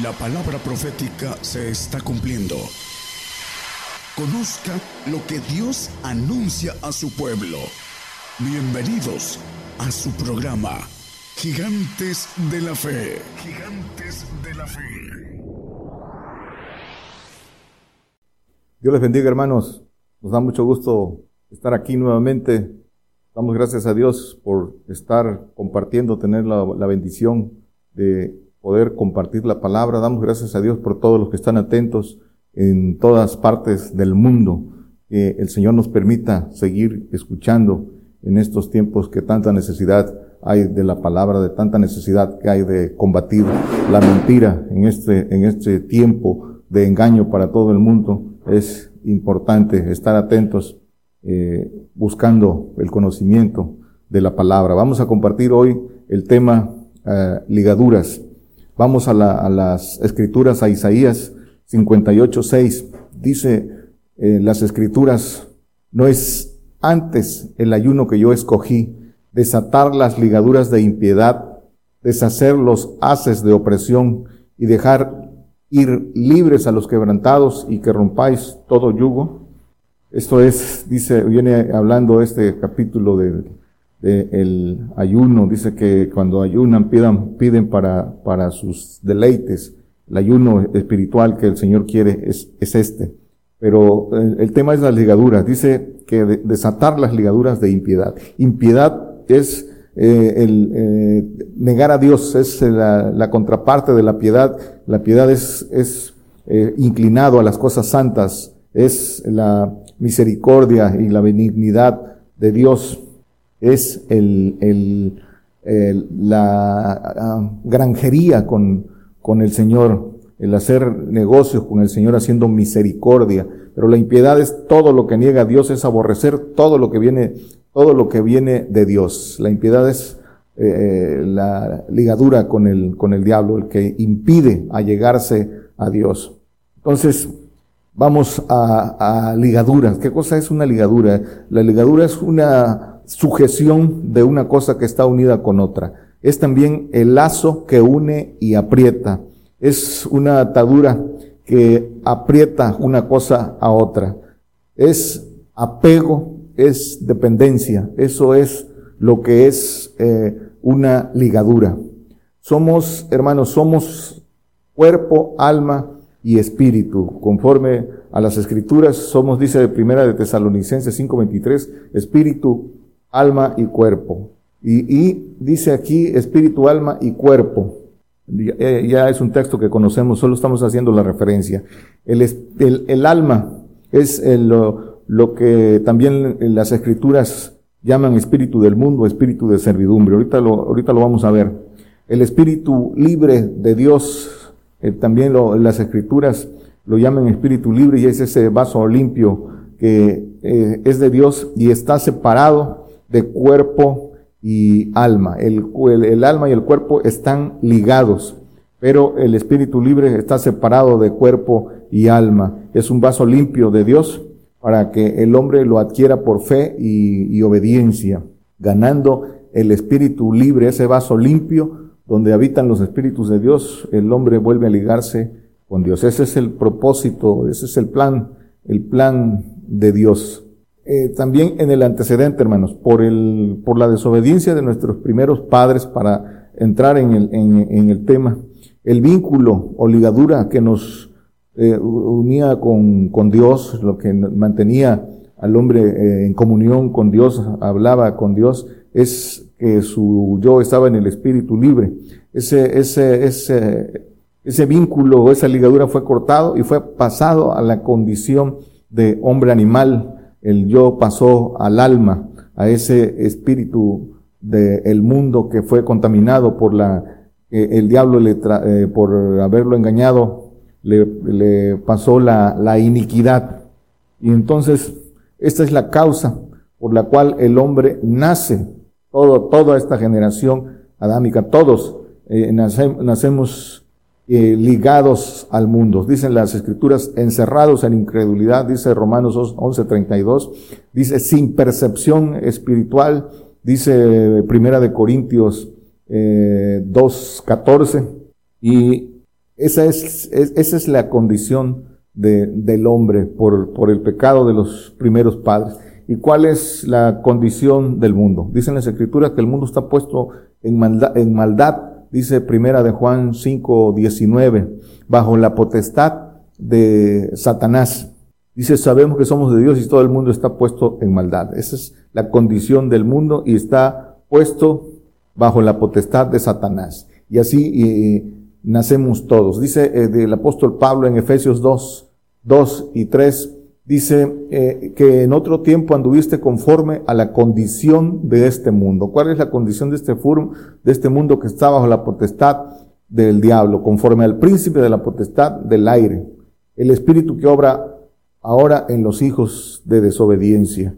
La palabra profética se está cumpliendo. Conozca lo que Dios anuncia a su pueblo. Bienvenidos a su programa, Gigantes de la Fe. Gigantes de la Fe. Dios les bendiga hermanos. Nos da mucho gusto estar aquí nuevamente. Damos gracias a Dios por estar compartiendo, tener la, la bendición de poder compartir la palabra. Damos gracias a Dios por todos los que están atentos en todas partes del mundo. Que el Señor nos permita seguir escuchando en estos tiempos que tanta necesidad hay de la palabra, de tanta necesidad que hay de combatir la mentira en este, en este tiempo de engaño para todo el mundo. Es importante estar atentos, eh, buscando el conocimiento de la palabra. Vamos a compartir hoy el tema eh, ligaduras. Vamos a, las escrituras, a Isaías 58, 6. Dice eh, las escrituras, no es antes el ayuno que yo escogí, desatar las ligaduras de impiedad, deshacer los haces de opresión y dejar ir libres a los quebrantados y que rompáis todo yugo. Esto es, dice, viene hablando este capítulo de el ayuno, dice que cuando ayunan pidan, piden para, para sus deleites. El ayuno espiritual que el Señor quiere es, es este. Pero el, tema es las ligaduras. Dice que desatar las ligaduras de impiedad. Impiedad es eh, el eh, negar a Dios, es la, la, contraparte de la piedad. La piedad es, es eh, inclinado a las cosas santas, es la misericordia y la benignidad de Dios es el, el, la ah, granjería con, con el Señor, el hacer negocios con el Señor haciendo misericordia. Pero la impiedad es todo lo que niega a Dios, es aborrecer todo lo que viene, todo lo que viene de Dios. La impiedad es eh, la ligadura con el, con el diablo, el que impide allegarse a Dios. Entonces, vamos a, a ligaduras. ¿Qué cosa es una ligadura? La ligadura es una sujeción de una cosa que está unida con otra. Es también el lazo que une y aprieta. Es una atadura que aprieta una cosa a otra. Es apego, es dependencia. Eso es lo que es eh, una ligadura. Somos, hermanos, somos cuerpo, alma y espíritu. Conforme a las escrituras, somos, dice de primera de Tesalonicenses 5:23, espíritu, alma y cuerpo. Y, dice aquí espíritu, alma y cuerpo. Eh, ya es un texto que conocemos, solo estamos haciendo la referencia. El, el, alma es lo, lo, que también las escrituras llaman espíritu del mundo, espíritu de servidumbre. Ahorita lo, ahorita lo vamos a ver. El espíritu libre de Dios, eh, también lo, las escrituras lo llaman espíritu libre y es ese vaso limpio que eh, es de Dios y está separado de cuerpo y alma. El, el, alma y el cuerpo están ligados, pero el espíritu libre está separado de cuerpo y alma. Es un vaso limpio de Dios para que el hombre lo adquiera por fe y, y obediencia, ganando el espíritu libre, ese vaso limpio donde habitan los espíritus de Dios, el hombre vuelve a ligarse con Dios. Ese es el propósito, ese es el plan, el plan de Dios. Eh, también en el antecedente, hermanos, por, el, por la desobediencia de nuestros primeros padres para entrar en el, en, el tema, el vínculo o ligadura que nos eh, unía con, con, Dios, lo que mantenía al hombre eh, en comunión con Dios, hablaba con Dios, es que su yo estaba en el espíritu libre. Ese, ese, ese, ese vínculo o esa ligadura fue cortado y fue pasado a la condición de hombre animal, el yo pasó al alma, a ese espíritu del mundo que fue contaminado por la, eh, el diablo le eh, por haberlo engañado, le, le pasó la, la, iniquidad. Y entonces, esta es la causa por la cual el hombre nace, todo, toda esta generación adámica, todos eh, nacemos eh, ligados al mundo. Dicen las escrituras, encerrados en incredulidad, dice Romanos 11:32, dice sin percepción espiritual, dice Primera de Corintios eh, 2:14, y Esa es, esa es la condición de, del hombre por, por el pecado de los primeros padres. ¿Y cuál es la condición del mundo? Dicen las escrituras que el mundo está puesto en maldad, en maldad dice primera de Juan 5, 19, bajo la potestad de Satanás. Dice, sabemos que somos de Dios y todo el mundo está puesto en maldad. Esa es la condición del mundo y está puesto bajo la potestad de Satanás. Y así nacemos todos. Dice eh, el apóstol Pablo en Efesios 2, 2 y 3, dice eh, que en otro tiempo anduviste conforme a la condición de este mundo. ¿Cuál es la condición de este, de este mundo que está bajo la potestad del diablo? Conforme al príncipe de la potestad del aire. El espíritu que obra ahora en los hijos de desobediencia.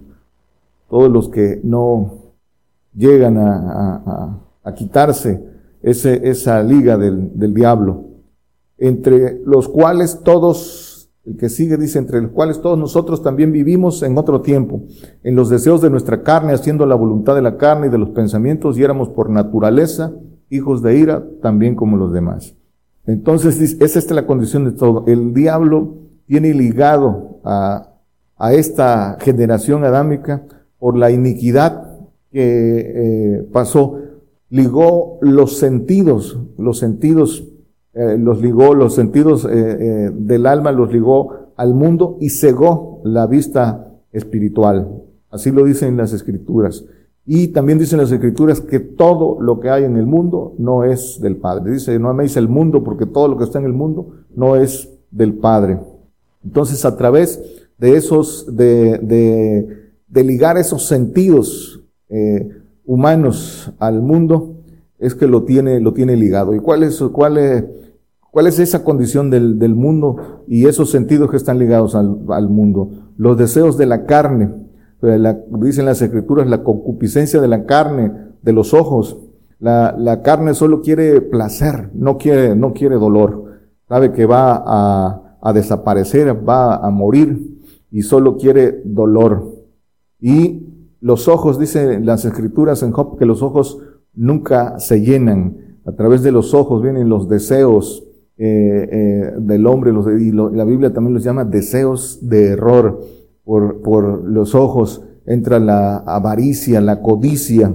Todos los que no llegan a, quitarse ese, esa liga del, del diablo, entre los cuales todos, el que sigue dice, entre los cuales todos nosotros también vivimos en otro tiempo, en los deseos de nuestra carne, haciendo la voluntad de la carne y de los pensamientos, y éramos por naturaleza hijos de ira, también como los demás. Entonces, es esta la condición de todo. El diablo tiene ligado a, a esta generación adámica por la iniquidad que eh, pasó. Ligó los sentidos, los sentidos, eh, los ligó, los sentidos eh, del alma los ligó al mundo y cegó la vista espiritual. Así lo dicen las escrituras. Y también dicen las escrituras que todo lo que hay en el mundo no es del Padre. Dice, no améis el mundo porque todo lo que está en el mundo no es del Padre. Entonces, a través de esos, de, de, de ligar esos sentidos eh, humanos al mundo, es que lo tiene, lo tiene ligado. ¿Y cuál es, cuál es, cuál es esa condición del, del mundo y esos sentidos que están ligados al, al mundo? Los deseos de la carne, dicen las escrituras, la concupiscencia de la carne, de los ojos. La, la carne solo quiere placer, no quiere, no quiere dolor. Sabe que va a, a desaparecer, va a morir y solo quiere dolor. Y los ojos, dice las escrituras en Job, que los ojos nunca se llenan. A través de los ojos vienen los deseos eh, eh, del hombre, los, y la Biblia también los llama deseos de error. Por, por los ojos entra la avaricia, la codicia.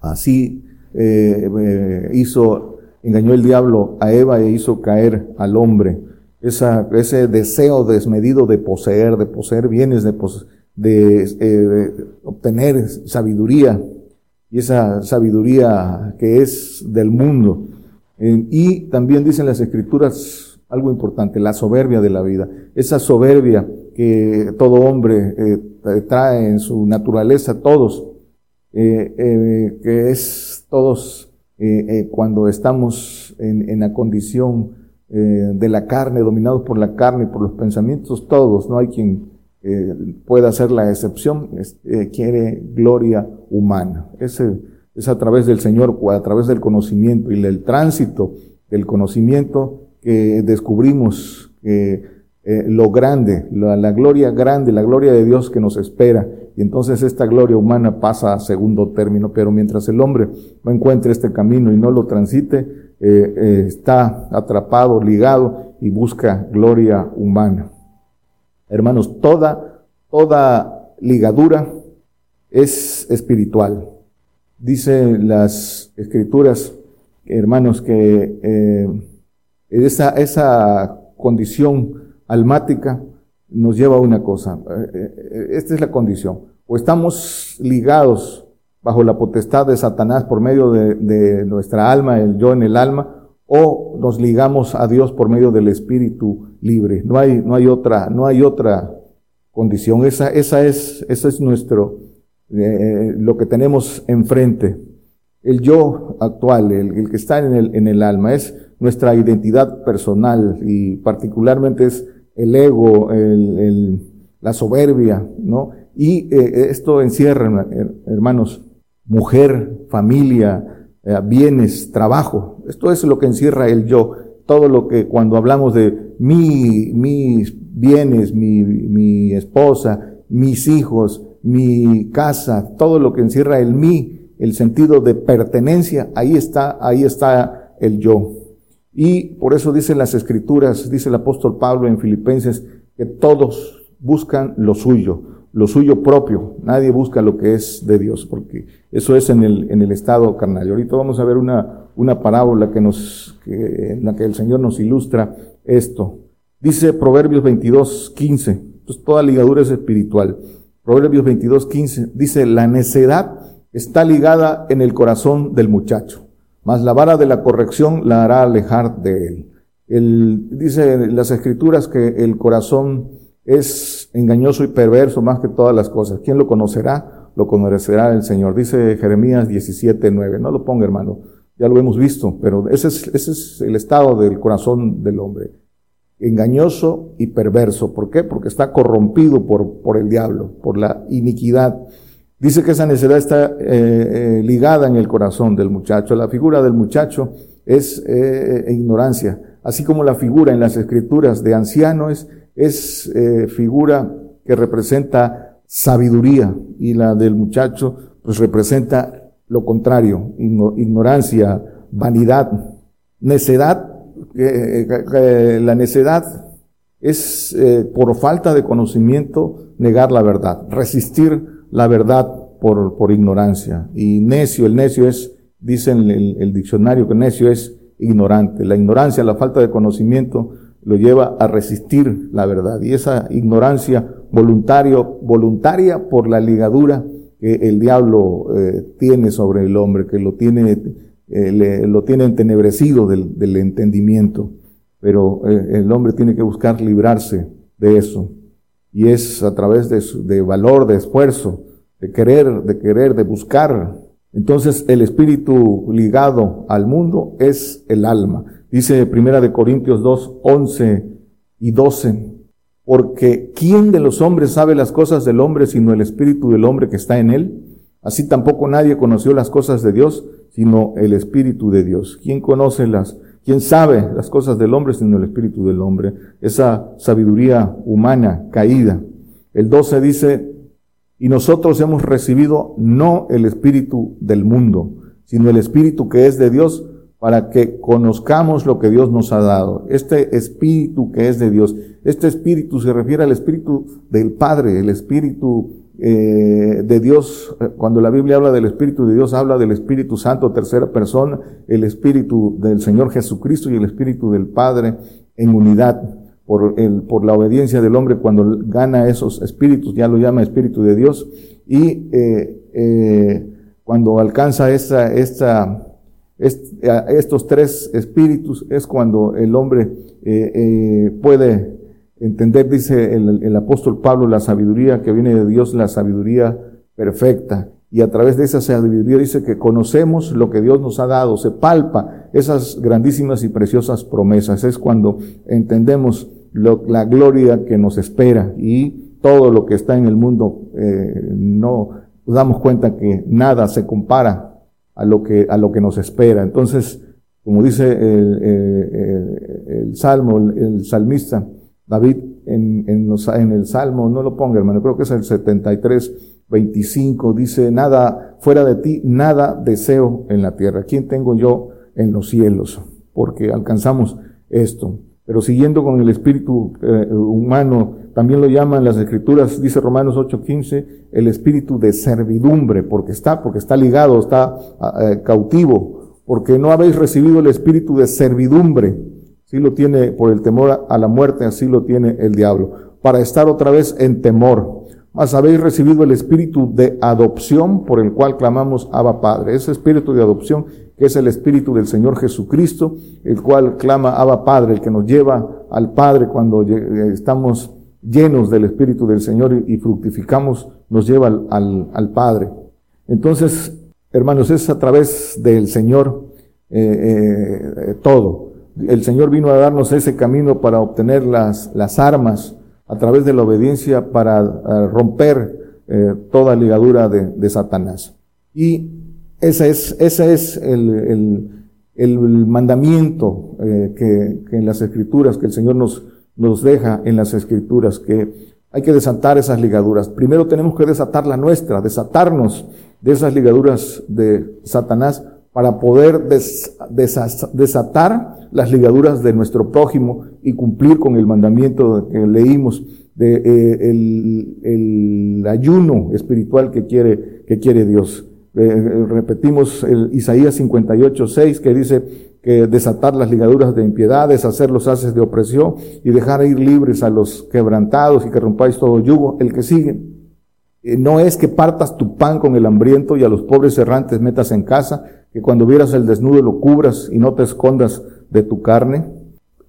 Así eh, hizo, engañó el diablo a Eva e hizo caer al hombre ese deseo desmedido de poseer, de poseer bienes, de, eh, de, obtener sabiduría, y esa sabiduría que es del mundo. y también dicen las escrituras algo importante, la soberbia de la vida, esa soberbia que todo hombre eh, trae en su naturaleza, todos, eh, que es todos cuando estamos en, en la condición eh, de la carne, dominados por la carne y por los pensamientos, todos, no hay quien eh, pueda hacer la excepción, eh, quiere gloria humana. Ese es a través del Señor, a través del conocimiento y del tránsito del conocimiento que descubrimos lo grande, la, gloria grande, la gloria de Dios que nos espera. Y entonces esta gloria humana pasa a segundo término, pero mientras el hombre no encuentre este camino y no lo transite, eh, eh, está atrapado, ligado y busca gloria humana. Hermanos, toda, toda ligadura es espiritual. Dicen las escrituras, hermanos, que eh, esa, esa condición almática nos lleva a una cosa. Esta es la condición. O estamos ligados bajo la potestad de Satanás por medio de, nuestra alma, el yo en el alma, o nos ligamos a Dios por medio del Espíritu libre. No hay, no hay otra, no hay otra condición. Esa, esa es, esa es nuestro, eh, lo que tenemos enfrente. El yo actual, el, que está en el, en el alma, es nuestra identidad personal y particularmente es el ego, el, la soberbia, ¿no? Y eh, esto encierra, hermanos, mujer, familia, eh, bienes, trabajo. Esto es lo que encierra el yo. Todo lo que cuando hablamos de mi, mis bienes, mi, mi esposa, mis hijos, mi casa, todo lo que encierra el mí, el sentido de pertenencia, ahí está, ahí está el yo. Y por eso dicen las escrituras, dice el apóstol Pablo en Filipenses, que todos buscan lo suyo, lo suyo propio. Nadie busca lo que es de Dios, porque eso es en el, en el estado carnal. Y ahorita vamos a ver una, una parábola que nos, que, en la que el Señor nos ilustra esto. Dice Proverbios 22, 15. Entonces toda ligadura es espiritual. Proverbios 22, 15 dice, la necedad está ligada en el corazón del muchacho, mas la vara de la corrección la hará alejar de él. él dice las escrituras que el corazón es engañoso y perverso más que todas las cosas. ¿Quién lo conocerá? Lo conocerá el Señor. Dice Jeremías 17, 9. No lo ponga, hermano. Ya lo hemos visto, pero ese es, ese es el estado del corazón del hombre engañoso y perverso. ¿Por qué? Porque está corrompido por, por el diablo, por la iniquidad. Dice que esa necesidad está eh, eh, ligada en el corazón del muchacho. La figura del muchacho es eh, ignorancia, así como la figura en las escrituras de anciano es, es figura que representa sabiduría y la del muchacho pues representa lo contrario, ignorancia, vanidad, necedad la necedad es eh, por falta de conocimiento negar la verdad, resistir la verdad por, por ignorancia. Y necio, el necio es, dice el, el, diccionario que necio es ignorante. La ignorancia, la falta de conocimiento lo lleva a resistir la verdad. Y esa ignorancia voluntario, voluntaria por la ligadura que el diablo eh, tiene sobre el hombre, que lo tiene eh, lo tiene entenebrecido del, del entendimiento, pero eh, el hombre tiene que buscar librarse de eso. Y es a través de, de valor, de esfuerzo, de querer, de querer, de buscar. Entonces el espíritu ligado al mundo es el alma. Dice Primera de Corintios 2, 11 y 12. Porque ¿quién de los hombres sabe las cosas del hombre sino el espíritu del hombre que está en él? Así tampoco nadie conoció las cosas de Dios sino el Espíritu de Dios. ¿Quién conoce las, quién sabe las cosas del hombre, sino el Espíritu del hombre? Esa sabiduría humana caída. El 12 dice, y nosotros hemos recibido no el Espíritu del mundo, sino el Espíritu que es de Dios, para que conozcamos lo que Dios nos ha dado. Este Espíritu que es de Dios, este Espíritu se refiere al Espíritu del Padre, el Espíritu eh, de Dios, eh, cuando la Biblia habla del Espíritu de Dios, habla del Espíritu Santo, tercera persona, el Espíritu del Señor Jesucristo y el Espíritu del Padre en unidad por, el, por la obediencia del hombre cuando gana esos espíritus, ya lo llama Espíritu de Dios, y eh, cuando alcanza esta, esta, estos tres espíritus es cuando el hombre puede entender, dice el, apóstol Pablo, la sabiduría que viene de Dios, la sabiduría perfecta. Y a través de esa sabiduría dice que conocemos lo que Dios nos ha dado, se palpa esas grandísimas y preciosas promesas. Es cuando entendemos la gloria que nos espera y todo lo que está en el mundo, eh, no damos cuenta que nada se compara a lo que, a lo que nos espera. Entonces, como dice el, el salmo, el salmista, David en, en, los, en, el Salmo, no lo ponga hermano, creo que es el 73, 25, dice, nada, fuera de ti, nada deseo en la tierra. ¿Quién tengo yo en los cielos? Porque alcanzamos esto. Pero siguiendo con el espíritu eh, humano, también lo llaman las escrituras, dice Romanos 8:15, el espíritu de servidumbre, porque está, porque está ligado, está eh, cautivo, porque no habéis recibido el espíritu de servidumbre Así lo tiene por el temor a la muerte, así lo tiene el diablo, para estar otra vez en temor. Mas habéis recibido el espíritu de adopción por el cual clamamos Abba Padre. Ese espíritu de adopción que es el espíritu del Señor Jesucristo, el cual clama Abba Padre, el que nos lleva al Padre cuando estamos llenos del espíritu del Señor y fructificamos, nos lleva al, al, Padre. Entonces, hermanos, es a través del Señor eh, eh, todo el Señor vino a darnos ese camino para obtener las, las armas a través de la obediencia para eh, romper eh, toda ligadura de, Satanás. Y ese es, es el, el, el mandamiento que, en las escrituras, que el Señor nos, nos deja en las escrituras, que hay que desatar esas ligaduras. Primero tenemos que desatar la nuestra, desatarnos de esas ligaduras de Satanás para poder desatar las ligaduras de nuestro prójimo y cumplir con el mandamiento que leímos de eh, el, ayuno espiritual que quiere, que quiere Dios. Eh, repetimos el Isaías 58, 6 que dice que desatar las ligaduras de impiedad, deshacer los haces de opresión y dejar ir libres a los quebrantados y que rompáis todo yugo. El que sigue. Eh, no es que partas tu pan con el hambriento y a los pobres errantes metas en casa, que cuando vieras el desnudo lo cubras y no te escondas de tu carne.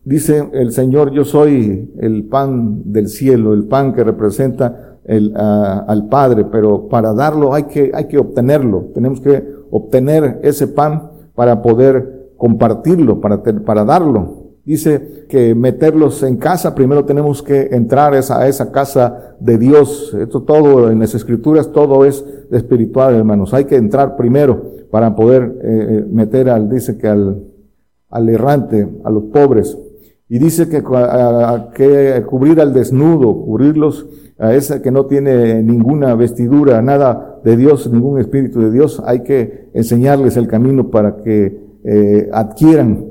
Dice el Señor, yo soy el pan del cielo, el pan que representa al Padre, pero para darlo hay que, hay que obtenerlo. Tenemos que obtener ese pan para poder compartirlo, para, para darlo. Dice que meterlos en casa, primero tenemos que entrar a esa casa de Dios. Esto todo en las escrituras, todo es espiritual, hermanos. Hay que entrar primero para poder eh, eh, meter al, dice que al, al errante, a los pobres. Y dice que, que cubrir al desnudo, cubrirlos a ese que no tiene ninguna vestidura, nada de Dios, ningún espíritu de Dios, hay que enseñarles el camino para que eh, adquieran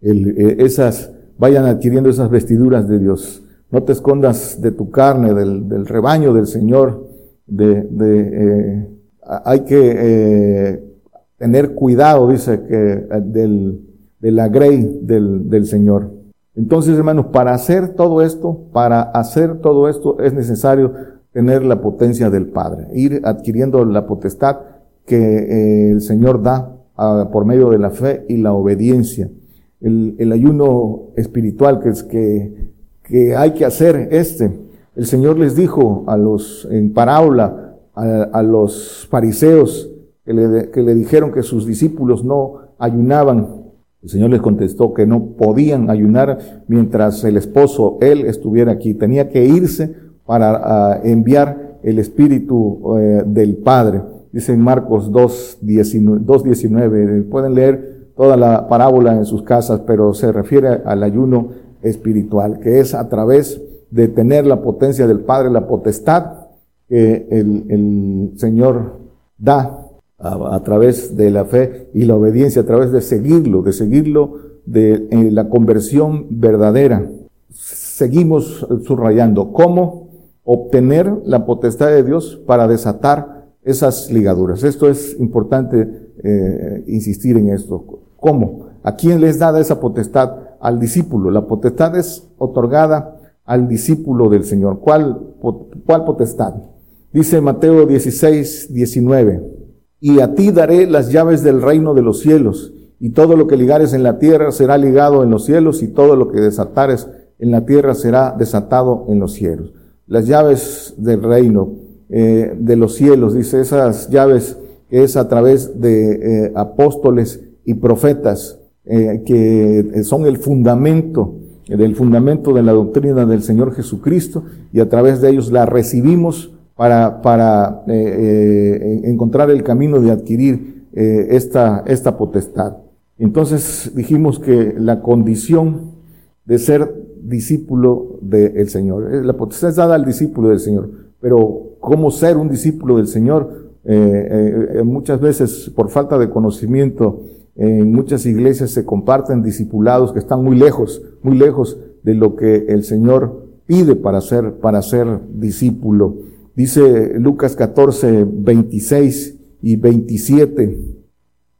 eh, esas, vayan adquiriendo esas vestiduras de Dios. No te escondas de tu carne, del, rebaño del Señor, de, de eh, hay que tener cuidado, dice que del, de la grey del, del Señor. Entonces, hermanos, para hacer todo esto, para hacer todo esto es necesario tener la potencia del Padre, ir adquiriendo la potestad que el Señor da por medio de la fe y la obediencia el, ayuno espiritual que es que, que hay que hacer este. El Señor les dijo a los, en parábola, a, los fariseos que le, que le dijeron que sus discípulos no ayunaban. El Señor les contestó que no podían ayunar mientras el esposo, él, estuviera aquí. Tenía que irse para enviar el Espíritu eh, del Padre. Dice en Marcos 2.19. Pueden leer toda la parábola en sus casas, pero se refiere al ayuno espiritual, que es a través de tener la potencia del Padre, la potestad que el, Señor da a, través de la fe y la obediencia, a través de seguirlo, de seguirlo de la conversión verdadera. Seguimos subrayando cómo obtener la potestad de Dios para desatar esas ligaduras. Esto es importante eh, insistir en esto. ¿Cómo? ¿A quién les da esa potestad? Al discípulo. La potestad es otorgada al discípulo del Señor. ¿Cuál, cuál potestad? Dice Mateo 16, 19. Y a ti daré las llaves del reino de los cielos, y todo lo que ligares en la tierra será ligado en los cielos, y todo lo que desatares en la tierra será desatado en los cielos. Las llaves del reino eh, de los cielos, dice esas llaves es a través de eh, apóstoles y profetas eh, que son el fundamento del fundamento de la doctrina del Señor Jesucristo y a través de ellos la recibimos para, para encontrar el camino de adquirir esta, esta potestad. Entonces dijimos que la condición de ser discípulo del Señor, la potestad es dada al discípulo del Señor, pero cómo ser un discípulo del Señor, muchas veces por falta de conocimiento en muchas iglesias se comparten discipulados que están muy lejos, muy lejos de lo que el Señor pide para ser, para ser discípulo. Dice Lucas 14, 26 y 27,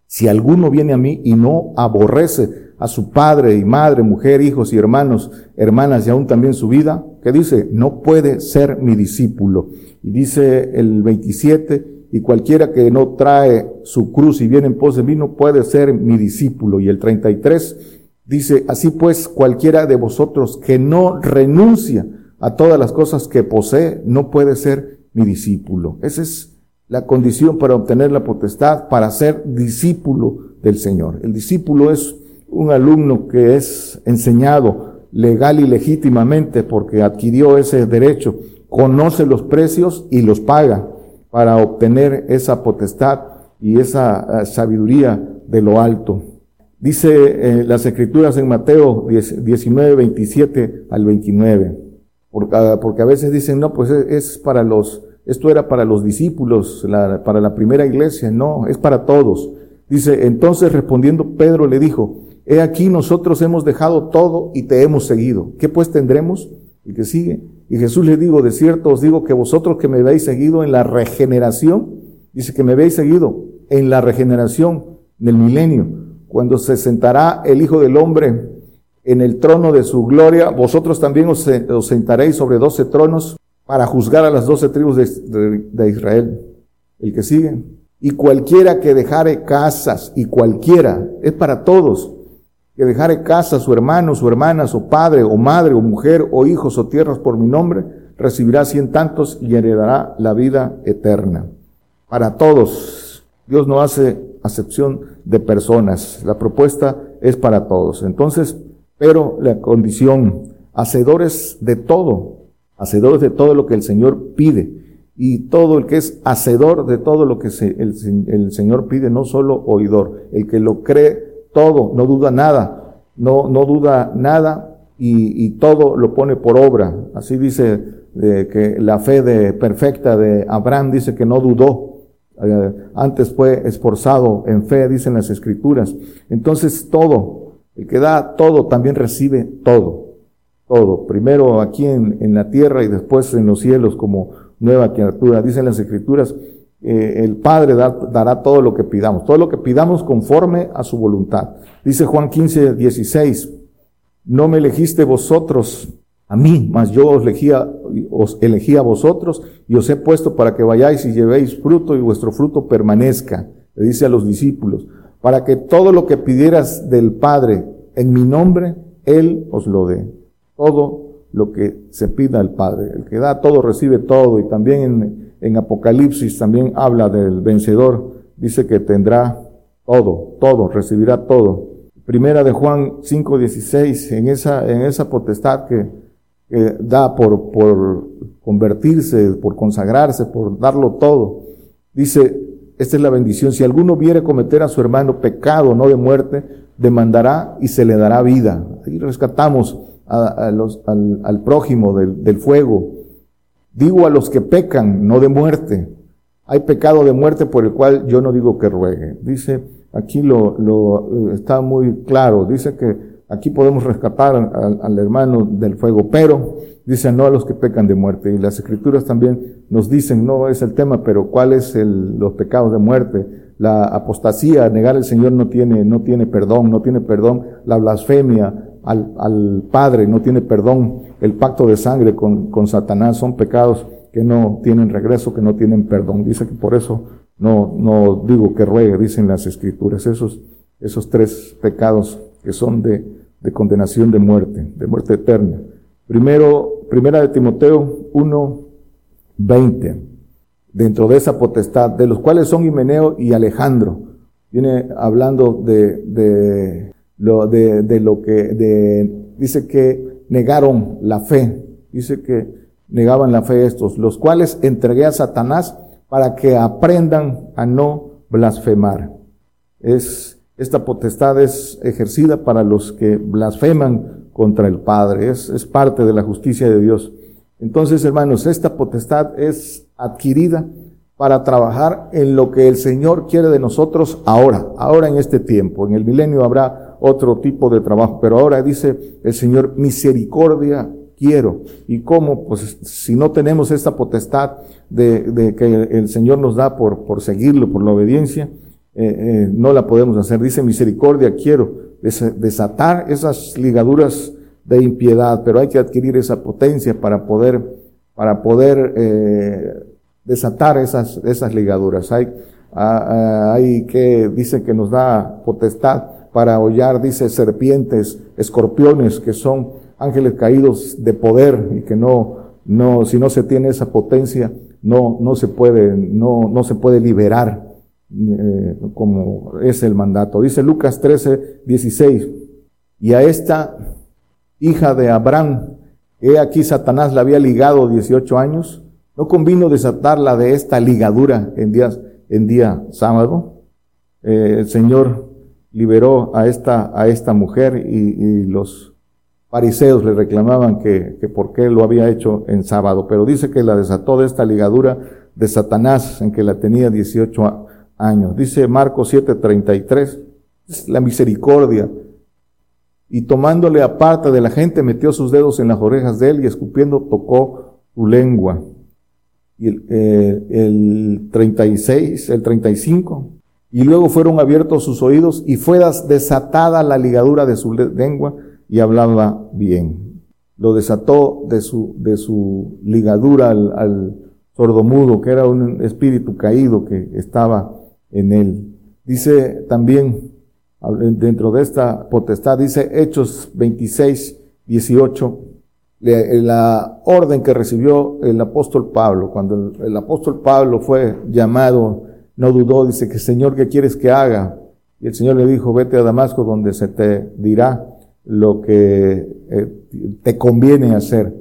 si alguno viene a mí y no aborrece a su padre y madre, mujer, hijos y hermanos, hermanas y aún también su vida, ¿qué dice? No puede ser mi discípulo. Y dice el 27, y cualquiera que no trae su cruz y viene en pos de mí no puede ser mi discípulo. Y el 33 dice, así pues cualquiera de vosotros que no renuncia a todas las cosas que posee no puede ser mi discípulo. Esa es la condición para obtener la potestad, para ser discípulo del Señor. El discípulo es un alumno que es enseñado legal y legítimamente porque adquirió ese derecho, conoce los precios y los paga para obtener esa potestad y esa eh, sabiduría de lo alto. Dice eh, las escrituras en Mateo 19, 27 al 29, porque, porque, a veces dicen, no, pues es, para los, esto era para los discípulos, para la primera iglesia, no, es para todos. Dice, entonces respondiendo Pedro le dijo, he aquí nosotros hemos dejado todo y te hemos seguido. ¿Qué pues tendremos? Y que sigue. Y Jesús le digo, de cierto os digo que vosotros que me habéis seguido en la regeneración, dice que me habéis seguido en la regeneración del milenio, cuando se sentará el Hijo del Hombre en el trono de su gloria, vosotros también os, sentaréis sobre doce tronos para juzgar a las doce tribus de, Israel. El que sigue. Y cualquiera que dejare casas, y cualquiera, es para todos, que dejare casa, su hermano, su hermana, su padre, o madre, o mujer, o hijos, o tierras por mi nombre, recibirá cien tantos y heredará la vida eterna. Para todos. Dios no hace acepción de personas. La propuesta es para todos. Entonces, pero la condición, hacedores de todo, hacedores de todo lo que el Señor pide. Y todo el que es hacedor de todo lo que el, el Señor pide, no solo oidor, el que lo cree todo, no duda nada, no, no duda nada y, y todo lo pone por obra. Así dice que la fe de, perfecta de Abraham dice que no dudó, eh, antes fue esforzado en fe, dicen las escrituras. Entonces todo, el que da todo también recibe todo, todo. Primero aquí en, en la tierra y después en los cielos como nueva criatura. Dicen las escrituras, eh, el Padre dará todo lo que pidamos, todo lo que pidamos conforme a su voluntad. Dice Juan 15, 16, no me elegiste vosotros a mí, mas yo os elegí, a, os vosotros y os he puesto para que vayáis y llevéis fruto y vuestro fruto permanezca. Le dice a los discípulos para que todo lo que pidieras del Padre en mi nombre, Él os lo dé. Todo lo que se pida al Padre. El que da todo recibe todo. Y también en, Apocalipsis también habla del vencedor. Dice que tendrá todo, todo, recibirá todo. Primera de Juan 5:16, en esa, en esa potestad que, que da por, por convertirse, por consagrarse, por darlo todo. Dice, esta es la bendición. Si alguno viere cometer a su hermano pecado, no de muerte, demandará y se le dará vida. Ahí rescatamos a, los, al, prójimo del, del, fuego. Digo a los que pecan, no de muerte. Hay pecado de muerte por el cual yo no digo que ruegue. Dice, aquí lo, lo está muy claro. Dice que Aquí podemos rescatar al, hermano del fuego, pero dice no a los que pecan de muerte. Y las escrituras también nos dicen, no es el tema, pero cuál es el, los pecados de muerte. La apostasía, negar al Señor no tiene, no tiene perdón, no tiene perdón. La blasfemia al, al Padre no tiene perdón. El pacto de sangre con, con Satanás son pecados que no tienen regreso, que no tienen perdón. Dice que por eso no, no digo que ruegue, dicen las escrituras. Esos, esos tres pecados que son de, de condenación de muerte, de muerte eterna. Primero, primera de Timoteo 1, 20. Dentro de esa potestad, de los cuales son Himeneo y Alejandro. Viene hablando de, de, lo, de, de lo que, de, dice que negaron la fe. Dice que negaban la fe estos, los cuales entregué a Satanás para que aprendan a no blasfemar. Es esta potestad es ejercida para los que blasfeman contra el Padre, es, es parte de la justicia de Dios. Entonces, hermanos, esta potestad es adquirida para trabajar en lo que el Señor quiere de nosotros ahora, ahora en este tiempo. En el milenio habrá otro tipo de trabajo, pero ahora dice el Señor, misericordia quiero. ¿Y cómo? Pues si no tenemos esta potestad de, de que el Señor nos da por, por seguirlo, por la obediencia, eh, eh, no la podemos hacer. Dice misericordia, quiero desatar esas ligaduras de impiedad, pero hay que adquirir esa potencia para poder, para poder eh, desatar esas, esas ligaduras. Hay, ah, ah, hay que, dice que nos da potestad para hollar, dice, serpientes, escorpiones, que son ángeles caídos de poder y que no, no, si no se tiene esa potencia, no, no se puede, no, no se puede liberar eh, como es el mandato. Dice Lucas 13, 16, y a esta hija de Abraham, he aquí Satanás la había ligado 18 años, no convino desatarla de esta ligadura en, días, en día sábado. Eh, el Señor liberó a esta, a esta mujer y, los fariseos le reclamaban que, que por qué lo había hecho en sábado, pero dice que la desató de esta ligadura de Satanás en que la tenía 18 años. Dice Marcos 7:33, es la misericordia. Y tomándole aparte de la gente, metió sus dedos en las orejas de él y escupiendo tocó su lengua. Y el, eh, el 36, el 35, y luego fueron abiertos sus oídos y fue desatada la ligadura de su lengua y hablaba bien. Lo desató de su, de su ligadura al, al sordomudo, que era un espíritu caído que estaba en él. Dice también, dentro de esta potestad, dice Hechos 26, 18, la orden que recibió el apóstol Pablo, cuando el, apóstol Pablo fue llamado, no dudó, dice que Señor, ¿qué quieres que haga? Y el Señor le dijo, vete a Damasco donde se te dirá lo que eh, te conviene hacer.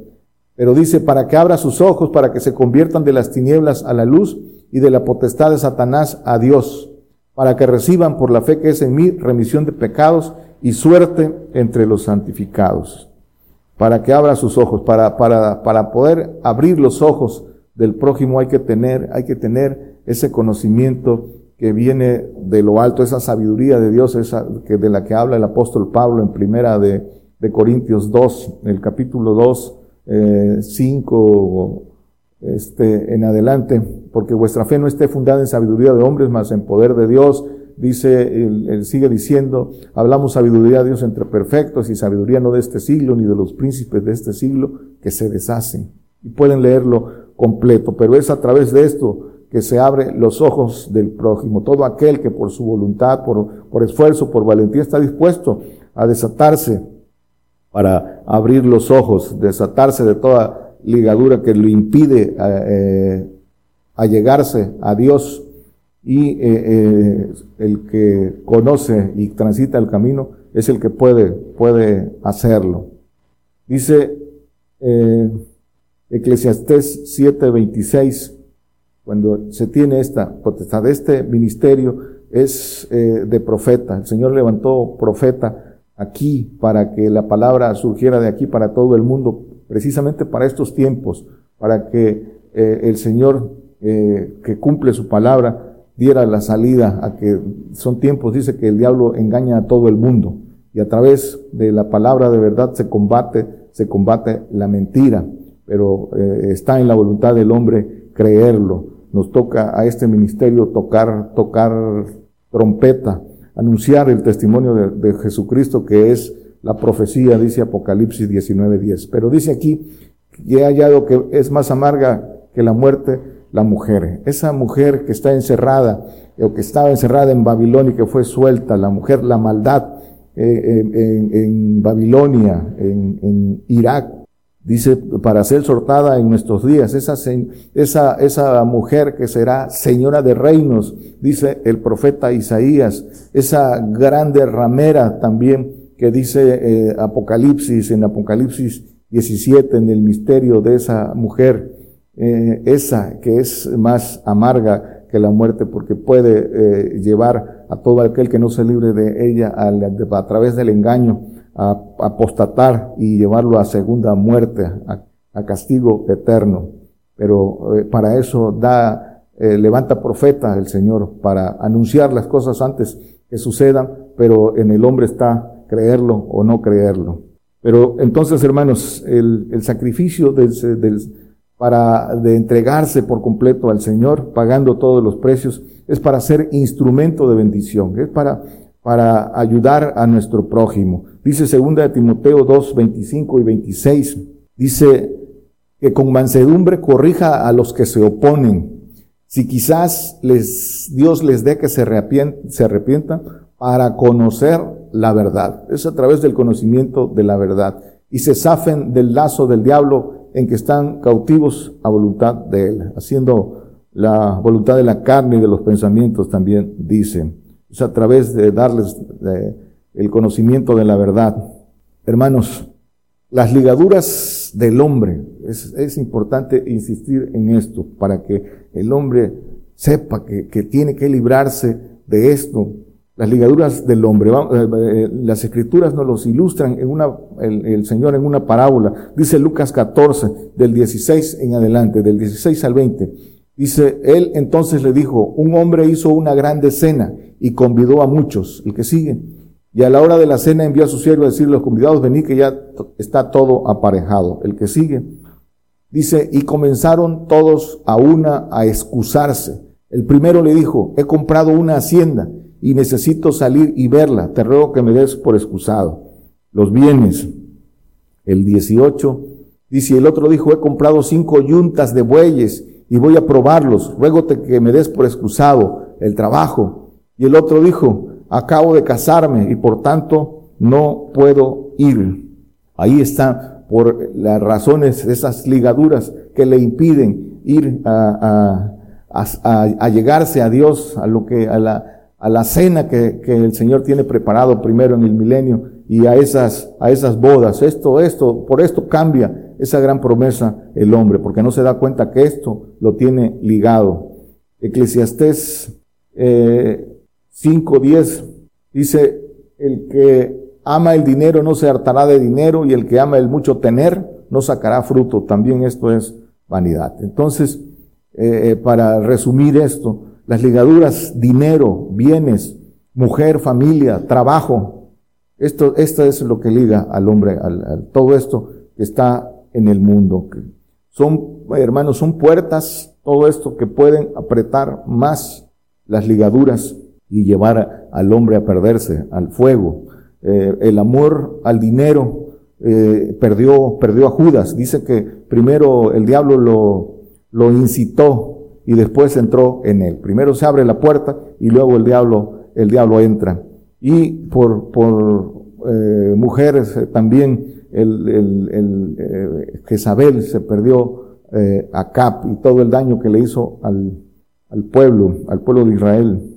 Pero dice, para que abra sus ojos, para que se conviertan de las tinieblas a la luz y de la potestad de Satanás a Dios, para que reciban por la fe que es en mí remisión de pecados y suerte entre los santificados. Para que abra sus ojos, para, para, para poder abrir los ojos del prójimo hay que tener, hay que tener ese conocimiento que viene de lo alto, esa sabiduría de Dios, esa que de la que habla el apóstol Pablo en primera de, de Corintios 2, el capítulo 2, 5 eh, este, en adelante, porque vuestra fe no esté fundada en sabiduría de hombres, mas en poder de Dios. Dice, él, sigue diciendo, hablamos sabiduría de Dios entre perfectos y sabiduría no de este siglo ni de los príncipes de este siglo que se deshacen. Y pueden leerlo completo, pero es a través de esto que se abre los ojos del prójimo. Todo aquel que por su voluntad, por, por esfuerzo, por valentía está dispuesto a desatarse para abrir los ojos, desatarse de toda ligadura que le impide eh, allegarse a Dios y eh, eh, el que conoce y transita el camino es el que puede, puede hacerlo. Dice eh, Eclesiastés 7:26, cuando se tiene esta potestad, este ministerio es eh, de profeta. El Señor levantó profeta aquí para que la palabra surgiera de aquí para todo el mundo, precisamente para estos tiempos, para que eh, el Señor eh, que cumple su palabra diera la salida a que son tiempos, dice que el diablo engaña a todo el mundo y a través de la palabra de verdad se combate, se combate la mentira, pero está en la voluntad del hombre creerlo. Nos toca a este ministerio tocar, tocar trompeta, anunciar el testimonio de, Jesucristo que es la profecía, dice Apocalipsis 19:10. Pero dice aquí que he hallado que es más amarga que la muerte la mujer. Esa mujer que está encerrada o que estaba encerrada en Babilonia y que fue suelta, la mujer, la maldad eh, en, Babilonia, en, en Irak, Dice, para ser sortada en nuestros días, esa, esa, esa mujer que será señora de reinos, dice el profeta Isaías, esa grande ramera también que dice eh, Apocalipsis, en Apocalipsis 17, en el misterio de esa mujer, eh, esa que es más amarga que la muerte porque puede eh, llevar a todo aquel que no se libre de ella a, a través del engaño a apostatar y llevarlo a segunda muerte, a, castigo eterno. Pero eh, para eso da, eh, levanta profeta el Señor para anunciar las cosas antes que sucedan, pero en el hombre está creerlo o no creerlo. Pero entonces, hermanos, el, el sacrificio del, del, para, de entregarse por completo al Señor, pagando todos los precios, es para ser instrumento de bendición, es para, para ayudar a nuestro prójimo. Dice segunda de Timoteo 2, 25 y 26. Dice que con mansedumbre corrija a los que se oponen. Si quizás les, Dios les dé que se arrepientan, se para conocer la verdad. Es a través del conocimiento de la verdad. Y se zafen del lazo del diablo en que están cautivos a voluntad de él, haciendo la voluntad de la carne y de los pensamientos también dicen. Es a través de darles el conocimiento de la verdad. Hermanos, las ligaduras del hombre, es, es importante insistir en esto para que el hombre sepa que, que, tiene que librarse de esto. Las ligaduras del hombre, eh, eh, las escrituras nos los ilustran en una, el, el, Señor en una parábola. Dice Lucas 14, del 16 en adelante, del 16 al 20. Dice, él entonces le dijo, un hombre hizo una grande cena y convidó a muchos, el que sigue. Y a la hora de la cena envió a su siervo a decirle a los convidados, vení que ya está todo aparejado, el que sigue. Dice, y comenzaron todos a una a excusarse. El primero le dijo, he comprado una hacienda y necesito salir y verla, te ruego que me des por excusado. Los bienes. El 18 dice, el otro dijo, he comprado cinco yuntas de bueyes y voy a probarlos, ruégote que me des por excusado el trabajo. Y el otro dijo, acabo de casarme y por tanto no puedo ir. Ahí está por las razones, esas ligaduras que le impiden ir a, a, llegarse a Dios, a lo que, a la, a la cena que, que, el Señor tiene preparado primero en el milenio y a esas, a esas bodas. Esto, esto, por esto cambia esa gran promesa el hombre, porque no se da cuenta que esto lo tiene ligado. Eclesiastés eh, 5.10 dice, el que ama el dinero no se hartará de dinero y el que ama el mucho tener no sacará fruto. También esto es vanidad. Entonces, eh, eh, para resumir esto, las ligaduras, dinero, bienes, mujer, familia, trabajo, esto, es lo que liga al hombre, al, todo esto que está en el mundo. Son, hermanos, son puertas, todo esto que pueden apretar más las ligaduras y llevar al hombre a perderse, al fuego. Eh, el amor al dinero eh, perdió, perdió a Judas. Dice que primero el diablo lo, lo incitó y después entró en él. Primero se abre la puerta y luego el diablo, el diablo entra. Y por, por eh, mujeres también el, el, el eh, Jezabel se perdió eh, a Cap y todo el daño que le hizo al, al pueblo, al pueblo de Israel.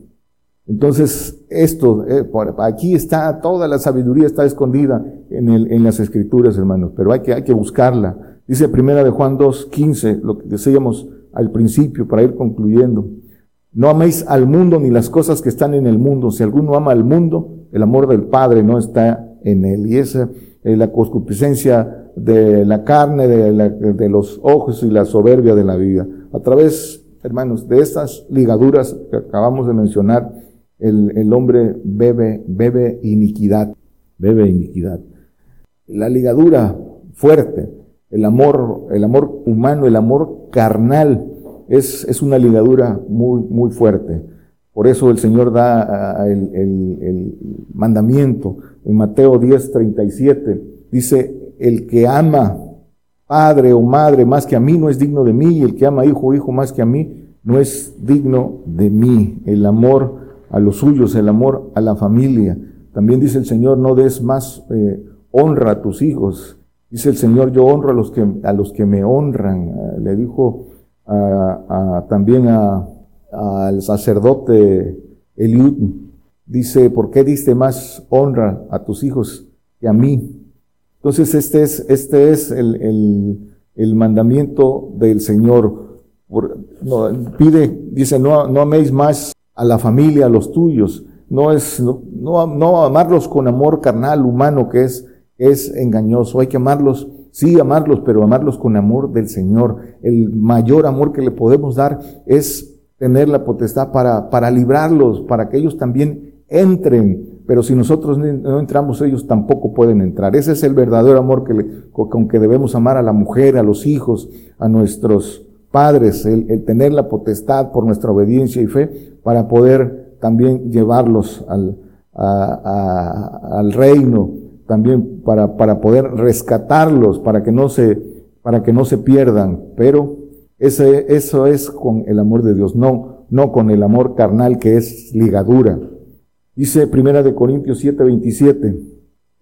Entonces, esto, eh, aquí está, toda la sabiduría está escondida en, el, en las escrituras, hermanos, pero hay que, hay que buscarla. Dice primera de Juan 2, 15, lo que decíamos al principio para ir concluyendo. No améis al mundo ni las cosas que están en el mundo. Si alguno ama al mundo, el amor del Padre no está en él. Y esa eh, la concupiscencia de la carne, de, los ojos y la soberbia de la vida. A través, hermanos, de estas ligaduras que acabamos de mencionar, el, hombre bebe, bebe iniquidad, bebe iniquidad. La ligadura fuerte, el amor, el amor humano, el amor carnal, es, es una ligadura muy, muy fuerte. Por eso el Señor da el, el, el mandamiento en Mateo 10, 37, dice, el que ama padre o madre más que a mí no es digno de mí, y el que ama hijo o hijo más que a mí no es digno de mí. El amor a los suyos, el amor a la familia. También dice el Señor, no des más eh, honra a tus hijos. Dice el Señor, yo honro a los que, a los que me honran. Eh, le dijo también al sacerdote Eliud, dice, ¿por qué diste más honra a tus hijos que a mí? Entonces este es, este es el, el, el mandamiento del Señor. no, pide, dice, no, no améis más a la familia, a los tuyos. No es, no, no, amarlos con amor carnal, humano, que es, es engañoso. Hay que amarlos, sí amarlos, pero amarlos con amor del Señor. El mayor amor que le podemos dar es tener la potestad para, para librarlos, para que ellos también entren, pero si nosotros no entramos, ellos tampoco pueden entrar. Ese es el verdadero amor que con que debemos amar a la mujer, a los hijos, a nuestros padres, el, tener la potestad por nuestra obediencia y fe para poder también llevarlos al, al reino, también para, para poder rescatarlos, para que no se, para que no se pierdan. Pero eso es con el amor de Dios, no, no con el amor carnal que es ligadura. Dice Primera de Corintios 7, 27,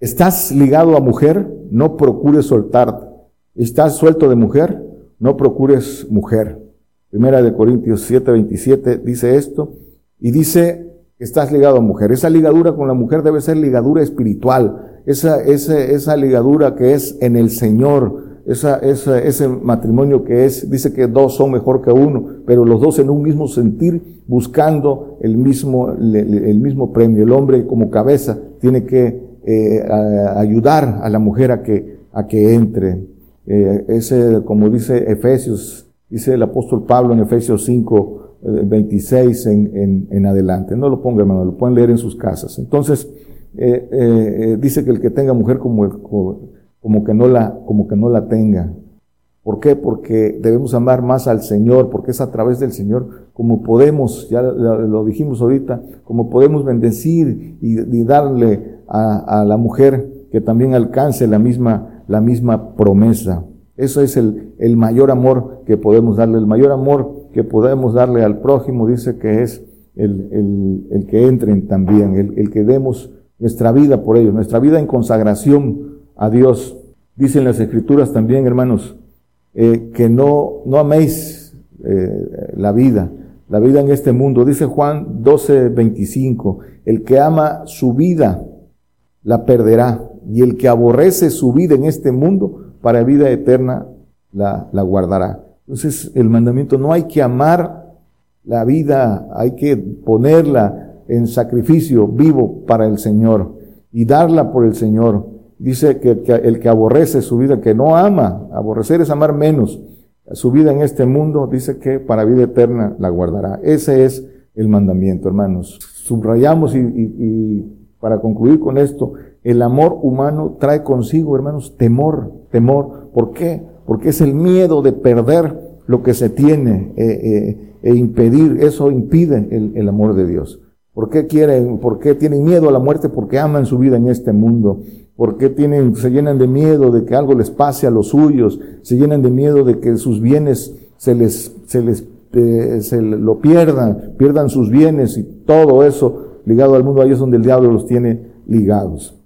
estás ligado a mujer, no procures soltarte. Estás suelto de mujer, no procures mujer. Primera de Corintios 7, 27 dice esto y dice estás ligado a mujer. Esa ligadura con la mujer debe ser ligadura espiritual. Esa, esa, esa ligadura que es en el Señor, esa, esa, ese matrimonio que es, dice que dos son mejor que uno, pero los dos en un mismo sentir, buscando el mismo, el, mismo premio. El hombre como cabeza tiene que eh, ayudar a la mujer a que, a que entre. Eh, ese, como dice Efesios dice el apóstol Pablo en Efesios 5, 26 en, en, adelante. No lo ponga, hermano, lo pueden leer en sus casas. Entonces, eh, eh, dice que el que tenga mujer como, como, que no la, como que no la tenga. ¿Por qué? Porque debemos amar más al Señor, porque es a través del Señor como podemos, ya lo dijimos ahorita, como podemos bendecir y, darle a, la mujer que también alcance la misma, la misma promesa. Eso es el, el mayor amor que podemos darle, el mayor amor que podemos darle al prójimo, dice que es el, el, que entren también, el, el, que demos nuestra vida por ellos, nuestra vida en consagración a Dios. Dicen las escrituras también, hermanos, eh, que no, no améis eh, la vida, la vida en este mundo. Dice Juan 12, 25, el que ama su vida la perderá, y el que aborrece su vida en este mundo, para vida eterna la, la guardará. Entonces, el mandamiento no hay que amar la vida, hay que ponerla en sacrificio vivo para el Señor y darla por el Señor. Dice que, el que aborrece su vida, que no ama, aborrecer es amar menos su vida en este mundo, dice que para vida eterna la guardará. Ese es el mandamiento, hermanos. Subrayamos y, y para concluir con esto, el amor humano trae consigo, hermanos, temor, temor. ¿Por qué? porque es el miedo de perder lo que se tiene eh, eh, e impedir, eso impide el, amor de Dios. ¿Por qué quieren, por qué tienen miedo a la muerte? Porque aman su vida en este mundo. ¿Por qué tienen, se llenan de miedo de que algo les pase a los suyos? Se llenan de miedo de que sus bienes se les, se les, eh, se lo pierdan, pierdan sus bienes y todo eso ligado al mundo, ahí es donde el diablo los tiene ligados.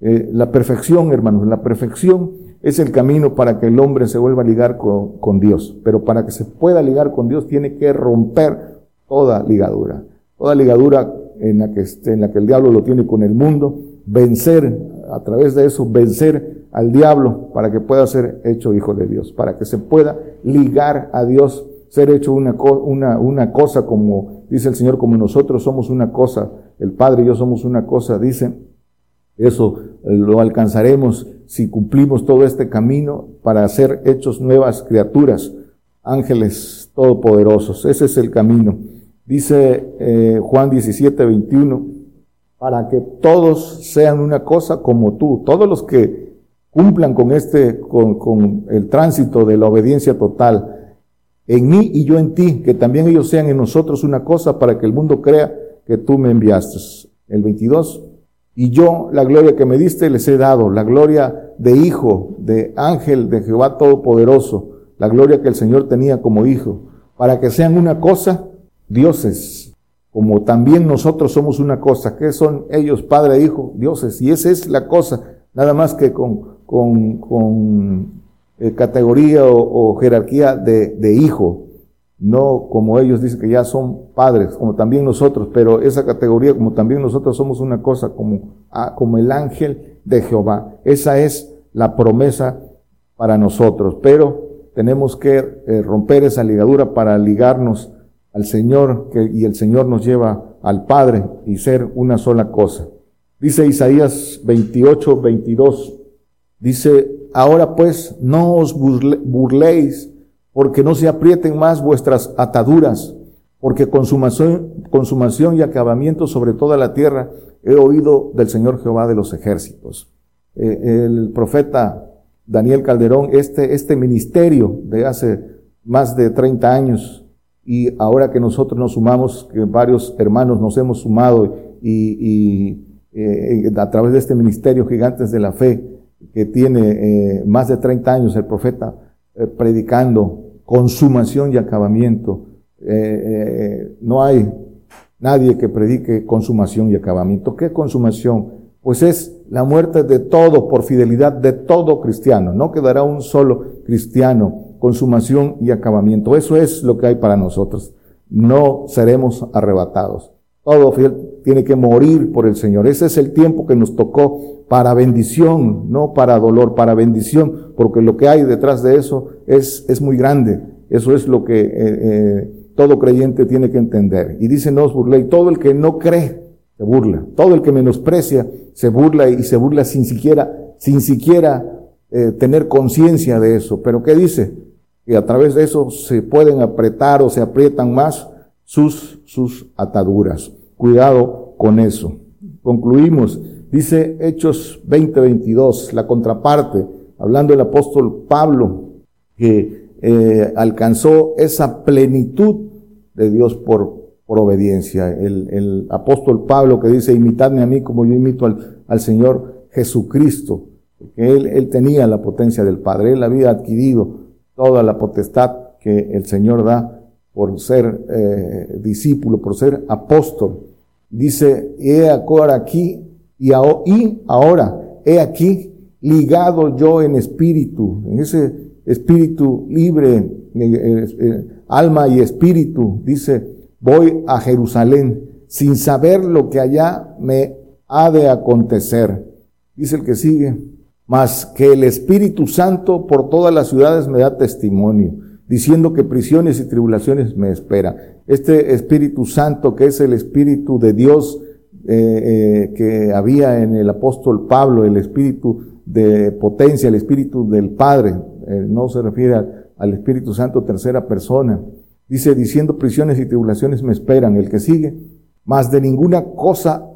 la perfección, hermanos, la perfección es el camino para que el hombre se vuelva a ligar con, Dios. Pero para que se pueda ligar con Dios tiene que romper toda ligadura. Toda ligadura en la que, en la que el diablo lo tiene con el mundo, vencer, a través de eso, vencer al diablo para que pueda ser hecho hijo de Dios, para que se pueda ligar a Dios, ser hecho una, una, una cosa como dice el Señor, como nosotros somos una cosa, el Padre y yo somos una cosa, dice, eso lo alcanzaremos si cumplimos todo este camino para ser hechos nuevas criaturas, ángeles todopoderosos. Ese es el camino. Dice eh, Juan 17, 21, para que todos sean una cosa como tú, todos los que cumplan con este, con, con el tránsito de la obediencia total, en mí y yo en ti, que también ellos sean en nosotros una cosa para que el mundo crea que tú me enviaste. El 22, y yo la gloria que me diste les he dado, la gloria de hijo, de ángel de Jehová Todopoderoso, la gloria que el Señor tenía como hijo, para que sean una cosa, dioses, como también nosotros somos una cosa. ¿Qué son ellos, Padre e Hijo? Dioses. Y esa es la cosa, nada más que con, con, con eh, categoría o, jerarquía de, de hijo no como ellos dicen que ya son padres, como también nosotros, pero esa categoría, como también nosotros somos una cosa, como, ah, como el ángel de Jehová. Esa es la promesa para nosotros, pero tenemos que eh, romper esa ligadura para ligarnos al Señor que, y el Señor nos lleva al Padre y ser una sola cosa. Dice Isaías 28, 22, dice, ahora pues no os burléis porque no se aprieten más vuestras ataduras, porque consumación, consumación y acabamiento sobre toda la tierra he oído del Señor Jehová de los ejércitos. Eh, el profeta Daniel Calderón, este, este ministerio de hace más de 30 años, y ahora que nosotros nos sumamos, que varios hermanos nos hemos sumado y, eh, a través de este ministerio Gigantes de la Fe, que tiene eh, más de 30 años el profeta predicando consumación y acabamiento. Eh, eh, no hay nadie que predique consumación y acabamiento. ¿Qué consumación? Pues es la muerte de todo por fidelidad de todo cristiano. No quedará un solo cristiano. Consumación y acabamiento. Eso es lo que hay para nosotros. No seremos arrebatados. Todo fiel tiene que morir por el Señor. Ese es el tiempo que nos tocó para bendición, no para dolor, para bendición, porque lo que hay detrás de eso es, es muy grande. Eso es lo que eh, eh, todo creyente tiene que entender. Y dice no os burléis, todo el que no cree se burla, todo el que menosprecia se burla y se burla sin siquiera, sin siquiera eh, tener conciencia de eso. Pero ¿qué dice? Y a través de eso se pueden apretar o se aprietan más sus, sus ataduras. Cuidado con eso. Concluimos. Dice Hechos 20:22, la contraparte, hablando el apóstol Pablo, que eh, alcanzó esa plenitud de Dios por, por obediencia. El, el, apóstol Pablo que dice, imitadme a mí como yo imito al, al Señor Jesucristo, porque él, él tenía la potencia del Padre, él había adquirido toda la potestad que el Señor da por ser eh, discípulo, por ser apóstol. Dice, he ahora aquí y, ahora, he aquí ligado yo en espíritu, en ese espíritu libre, alma y espíritu, dice, voy a Jerusalén sin saber lo que allá me ha de acontecer. Dice el que sigue, mas que el Espíritu Santo por todas las ciudades me da testimonio, diciendo que prisiones y tribulaciones me esperan. Este Espíritu Santo, que es el Espíritu de Dios eh, eh, que había en el apóstol Pablo, el Espíritu de potencia, el Espíritu del Padre, eh, no se refiere al Espíritu Santo tercera persona. Dice, diciendo prisiones y tribulaciones me esperan. El que sigue, mas de ninguna cosa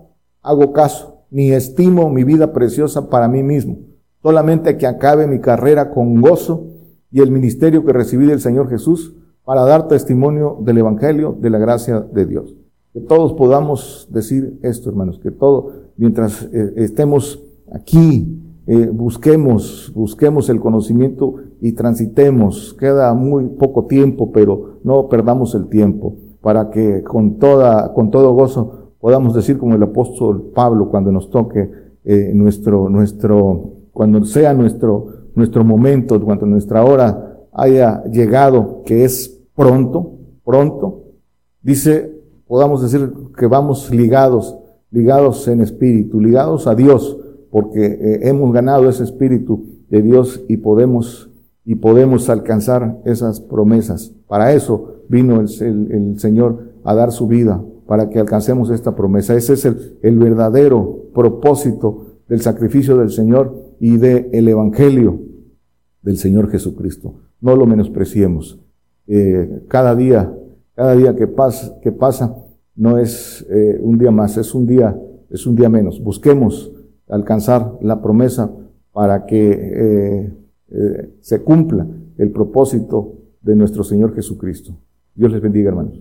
hago caso, ni estimo mi vida preciosa para mí mismo solamente que acabe mi carrera con gozo y el ministerio que recibí del Señor Jesús para dar testimonio del Evangelio, de la gracia de Dios. Que todos podamos decir esto, hermanos, que todo, mientras eh, estemos aquí, eh, busquemos, busquemos el conocimiento y transitemos. Queda muy poco tiempo, pero no perdamos el tiempo para que con toda, con todo gozo podamos decir como el apóstol Pablo cuando nos toque eh, nuestro, nuestro cuando sea nuestro, nuestro momento, cuando nuestra hora haya llegado, que es pronto, pronto, dice, podamos decir que vamos ligados, ligados en espíritu, ligados a Dios, porque eh, hemos ganado ese espíritu de Dios y podemos, y podemos alcanzar esas promesas. Para eso vino el, el, Señor a dar su vida, para que alcancemos esta promesa. Ese es el, el verdadero propósito del sacrificio del Señor y del el Evangelio del Señor Jesucristo. No lo menospreciemos. Eh, cada día, cada día que pasa, que pasa no es eh, un día más, es un día, es un día menos. Busquemos alcanzar la promesa para que eh, se cumpla el propósito de nuestro Señor Jesucristo. Dios les bendiga, hermanos.